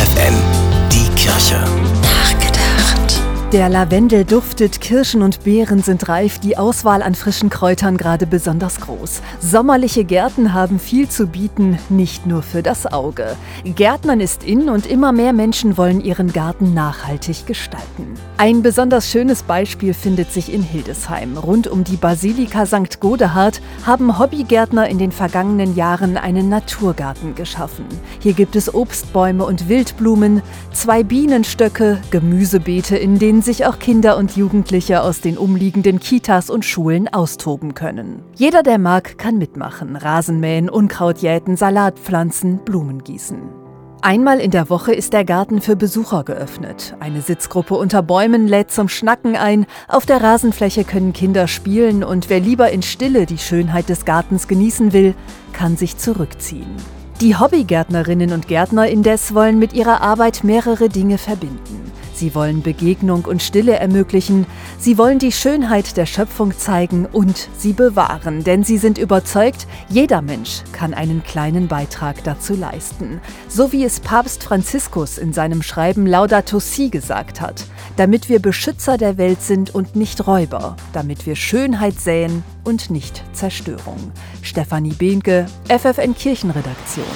FFN, die Kirche. Nachgedacht. Der Lavendel duftet, Kirschen und Beeren sind reif, die Auswahl an frischen Kräutern gerade besonders groß. Sommerliche Gärten haben viel zu bieten, nicht nur für das Auge. Gärtnern ist in und immer mehr Menschen wollen ihren Garten nachhaltig gestalten. Ein besonders schönes Beispiel findet sich in Hildesheim. Rund um die Basilika St. Godehard haben Hobbygärtner in den vergangenen Jahren einen Naturgarten geschaffen. Hier gibt es Obstbäume und Wildblumen, zwei Bienenstöcke, Gemüsebeete, in denen sich auch Kinder und Jugendliche aus den umliegenden Kitas und Schulen austoben können. Jeder, der mag, kann mitmachen. Rasenmähen, Unkraut jäten, Salat pflanzen, Blumen gießen. Einmal in der Woche ist der Garten für Besucher geöffnet. Eine Sitzgruppe unter Bäumen lädt zum Schnacken ein. Auf der Rasenfläche können Kinder spielen und wer lieber in Stille die Schönheit des Gartens genießen will, kann sich zurückziehen. Die Hobbygärtnerinnen und Gärtner indes wollen mit ihrer Arbeit mehrere Dinge verbinden. Sie wollen Begegnung und Stille ermöglichen, sie wollen die Schönheit der Schöpfung zeigen und sie bewahren, denn sie sind überzeugt, jeder Mensch kann einen kleinen Beitrag dazu leisten. So wie es Papst Franziskus in seinem Schreiben Laudato Si gesagt hat, damit wir Beschützer der Welt sind und nicht Räuber, damit wir Schönheit säen und nicht Zerstörung. Stefanie Behnke, FFN Kirchenredaktion.